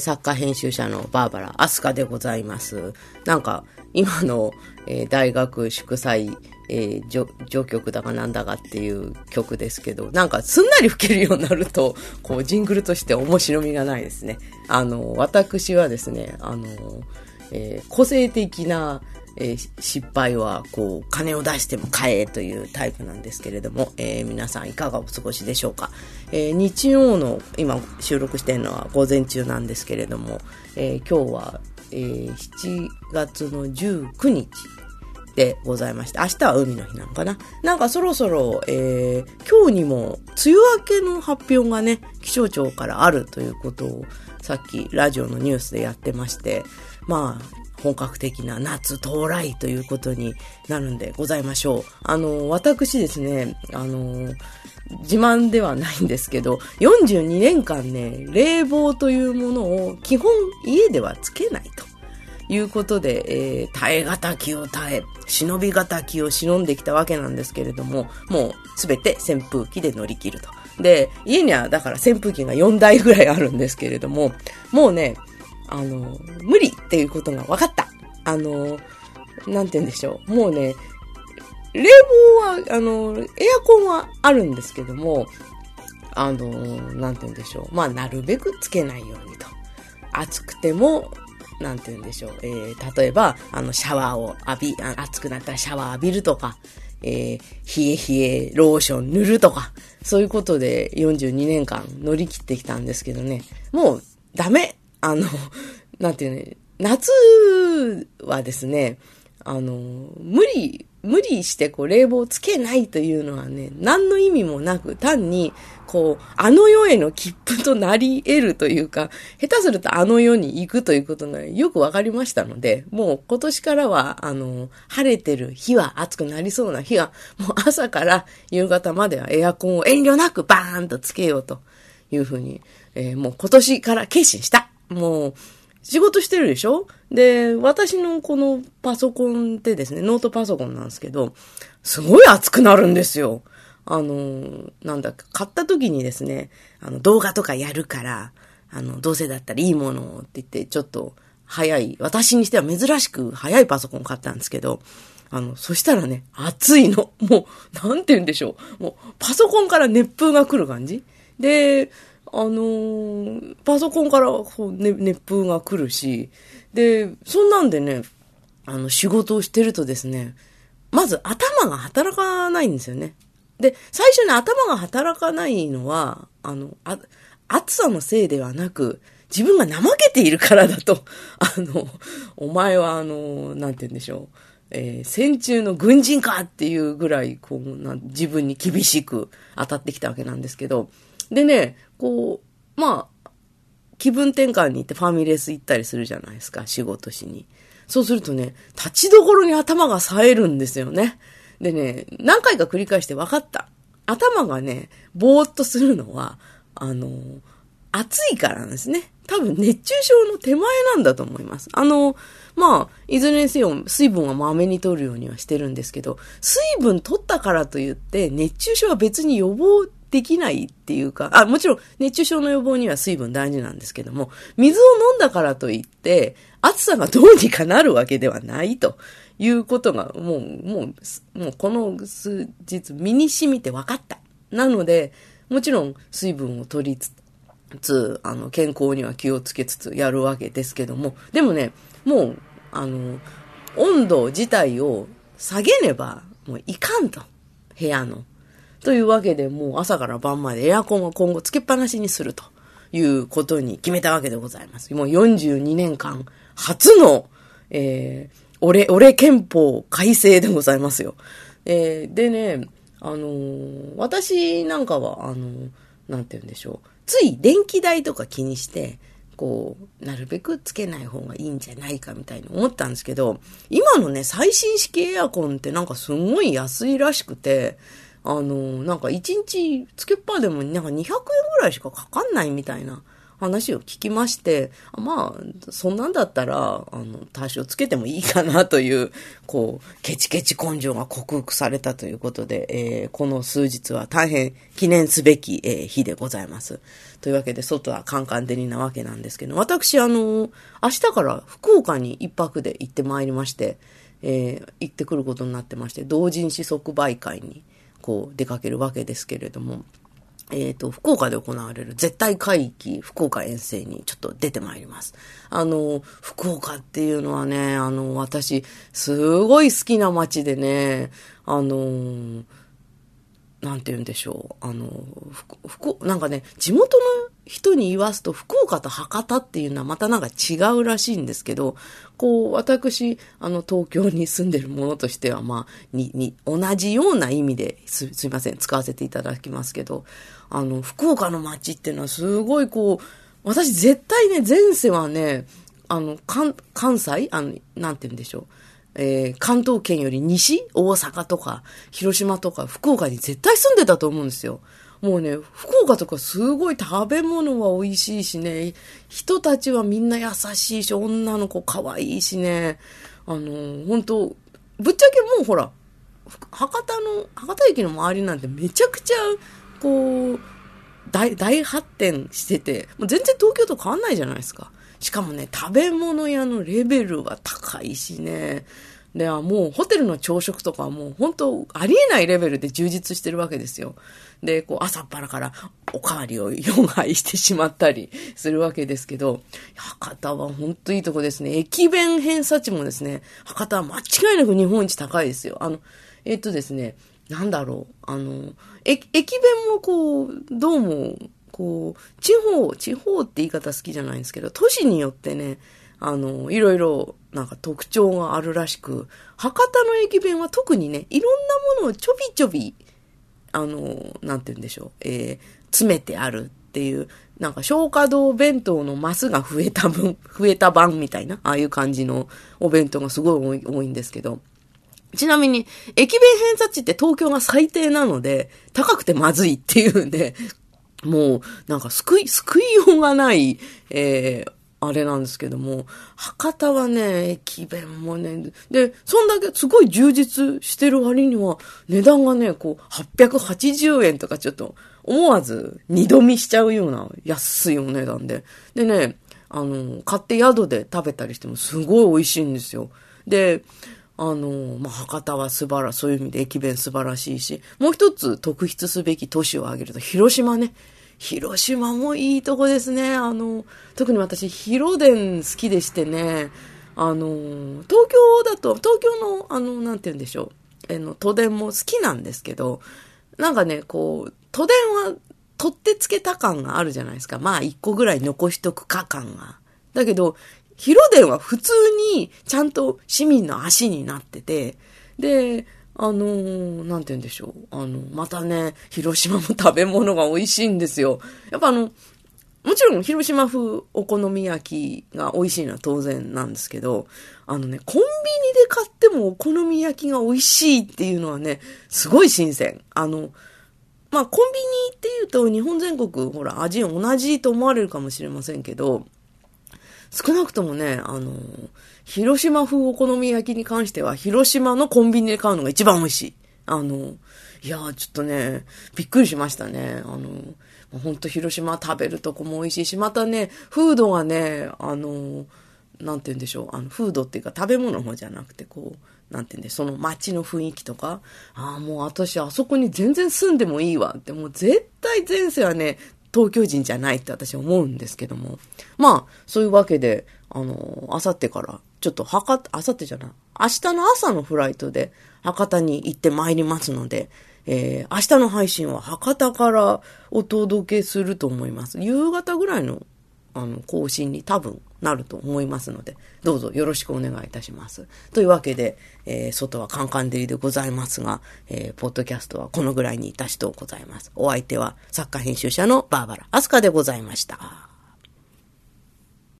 作家編集者のバーバラ・アスカでございます。なんか、今の、えー、大学祝祭、えー、序曲だかなんだかっていう曲ですけど、なんかすんなり吹けるようになると、こう、ジングルとして面白みがないですね。あの、私はですね、あの、えー、個性的な、えー、失敗は、こう、金を出しても買えというタイプなんですけれども、えー、皆さんいかがお過ごしでしょうか。えー、日曜の、今収録してるのは午前中なんですけれども、え今日は、え7月の19日でございまして、明日は海の日なのかななんかそろそろ、え今日にも梅雨明けの発表がね、気象庁からあるということをさっきラジオのニュースでやってまして、まあ、本格的な夏到来ということになるんでございましょう。あの、私ですね、あの、自慢ではないんですけど、42年間ね、冷房というものを基本家ではつけないと。いうことで、えー、耐え難きを耐え、忍び難きを忍んできたわけなんですけれども、もうすべて扇風機で乗り切ると。で、家にはだから扇風機が4台ぐらいあるんですけれども、もうね、あの、無理っていうことが分かった。あの、なんて言うんでしょう。もうね、冷房は、あの、エアコンはあるんですけども、あの、なんて言うんでしょう。まあ、なるべくつけないようにと。暑くても、なんて言うんでしょう。えー、例えば、あの、シャワーを浴び、暑くなったらシャワー浴びるとか、えー、冷え冷えローション塗るとか、そういうことで42年間乗り切ってきたんですけどね、もうダメあの、なんていうね、夏はですね、あの、無理、無理してこう冷房つけないというのはね、何の意味もなく、単に、こう、あの世への切符となり得るというか、下手するとあの世に行くということがよくわかりましたので、もう今年からは、あの、晴れてる日は暑くなりそうな日は、もう朝から夕方まではエアコンを遠慮なくバーンとつけようというふうに、えー、もう今年から決心した。もう、仕事してるでしょ？で、私のこのパソコンってですね、ノートパソコンなんですけど、すごい熱くなるんですよ。あの、なんだか、買った時にですね、あの、動画とかやるから、あの、どうせだったらいいものをって言って、ちょっと、早い、私にしては珍しく早いパソコン買ったんですけど、あの、そしたらね、熱いの。もう、なんて言うんでしょう。もう、パソコンから熱風が来る感じで、あのー、パソコンからこう、ね、熱風が来るし、で、そんなんでね、あの、仕事をしてるとですね、まず頭が働かないんですよね。で、最初に頭が働かないのは、あの、あ暑さのせいではなく、自分が怠けているからだと。あの、お前はあの、なんて言うんでしょう。えー、戦中の軍人かっていうぐらい、こうな、自分に厳しく当たってきたわけなんですけど、でね、こう、まあ、気分転換に行ってファミレス行ったりするじゃないですか、仕事しに。そうするとね、立ちどころに頭が冴えるんですよね。でね、何回か繰り返して分かった。頭がね、ぼーっとするのは、あの、暑いからなんですね。多分熱中症の手前なんだと思います。あの、まあ、いずれにせよ水分はまめに取るようにはしてるんですけど、水分取ったからといって熱中症は別に予防できないっていうか、あ、もちろん熱中症の予防には水分大事なんですけども、水を飲んだからといって、暑さがどうにかなるわけではないということが、もう、もう、もうこの数日身に染みて分かった。なので、もちろん水分を取りつつ、あの、健康には気をつけつつやるわけですけども、でもね、もう、あの、温度自体を下げねば、もういかんと。部屋の。というわけで、もう朝から晩までエアコンを今後つけっぱなしにするということに決めたわけでございます。もう42年間、初の、えー、俺、俺憲法改正でございますよ。えー、でね、あのー、私なんかは、あのー、なんて言うんでしょう。つい電気代とか気にして、こう、なるべくつけない方がいいんじゃないかみたいに思ったんですけど、今のね、最新式エアコンってなんかすごい安いらしくて、あの、なんか1日つけっぱでもなんか200円ぐらいしかかかんないみたいな話を聞きまして、まあ、そんなんだったら、あの、多少つけてもいいかなという、こう、ケチケチ根性が克服されたということで、えー、この数日は大変記念すべき、えー、日でございます。というわけで、外はカンカン照りなわけなんですけど、私、あの、明日から福岡に一泊で行ってまいりまして、えー、行ってくることになってまして、同人誌即売会に、こう、出かけるわけですけれども、えっ、ー、と、福岡で行われる絶対海域福岡遠征にちょっと出てまいります。あの、福岡っていうのはね、あの、私、すごい好きな街でね、あの、なんて言うんでしょう。あの、福、なんかね、地元の人に言わすと、福岡と博多っていうのはまたなんか違うらしいんですけど、こう、私、あの、東京に住んでるものとしては、まあ、に、に、同じような意味ですすいません、使わせていただきますけど、あの、福岡の街っていうのはすごいこう、私絶対ね、前世はね、あの、関、関西？あの、なんて言うんでしょう。えー、関東圏より西？大阪とか、広島とか、福岡に絶対住んでたと思うんですよ。もうね、福岡とかすごい食べ物は美味しいしね、人たちはみんな優しいし、女の子可愛いしね、あの、本当ぶっちゃけもうほら、博多の、博多駅の周りなんてめちゃくちゃ、こう、大、大発展してて、もう全然東京と変わんないじゃないですか。しかもね、食べ物屋のレベルが高いしね。では、もうホテルの朝食とかはもう本当ありえないレベルで充実してるわけですよ。で、こう朝っぱらからおかわりを4杯してしまったりするわけですけど、博多は本当いいとこですね。駅弁偏差値もですね、博多は間違いなく日本一高いですよ。あの、えっとですね、なんだろう、あの、駅弁もこう、どうもこう、地方、地方って言い方好きじゃないんですけど、都市によってね、あの、いろいろなんか特徴があるらしく、博多の駅弁は特にね、いろんなものをちょびちょび、あの、なんて言うんでしょう、えー、詰めてあるっていう、なんか消化道弁当のマスが増えた分、増えた版みたいな、ああいう感じのお弁当がすごい多いんですけど、ちなみに、駅弁偏差値って東京が最低なので、高くてまずいっていうんで、もう、なんか救い、救いようがない、えー、あれなんですけども、博多はね、駅弁もね、で、そんだけすごい充実してる割には、値段がね、こう、880円とかちょっと、思わず二度見しちゃうような安いお値段で。でね、あの、買って宿で食べたりしてもすごい美味しいんですよ。で、あの、まあ、博多は素晴らしい、そういう意味で駅弁素晴らしいし、もう一つ特筆すべき都市を挙げると、広島ね。広島もいいとこですね。あの、特に私、広電好きでしてね、あの、東京だと、東京の、あの、なんて言うんでしょう、あの、都電も好きなんですけど、なんかね、こう、都電は取ってつけた感があるじゃないですか。まあ、一個ぐらい残しとくか感が。だけど、広電は普通にちゃんと市民の足になってて、で、あのー、なんて言うんでしょう。あの、またね、広島も食べ物が美味しいんですよ。やっぱあの、もちろん広島風お好み焼きが美味しいのは当然なんですけど、あのね、コンビニで買ってもお好み焼きが美味しいっていうのはね、すごい新鮮。あの、まあ、コンビニって言うと日本全国、ほら、味同じと思われるかもしれませんけど、少なくともね、あの、広島風お好み焼きに関しては、広島のコンビニで買うのが一番美味しい。あの、いやー、ちょっとね、びっくりしましたね。あの、ほんと広島食べるとこも美味しいし、またね、フードがね、あの、なんて言うんでしょう、あの、フードっていうか食べ物の方じゃなくて、こう、なんて言うんで、その街の雰囲気とか、ああ、もう私あそこに全然住んでもいいわって、もう絶対前世はね、東京人じゃないって私思うんですけども。まあ、そういうわけで、あの、あさってから、ちょっと博多、あさってじゃない、明日の朝のフライトで博多に行ってまいりますので、えー、明日の配信は博多からお届けすると思います。夕方ぐらいの、あの、更新に多分なると思いますので、どうぞよろしくお願いいたします。というわけで、えー、外はカンカン照りでございますが、えー、ポッドキャストはこのぐらいにいたしとございます。お相手は作家編集者のバーバラ・アスカでございました。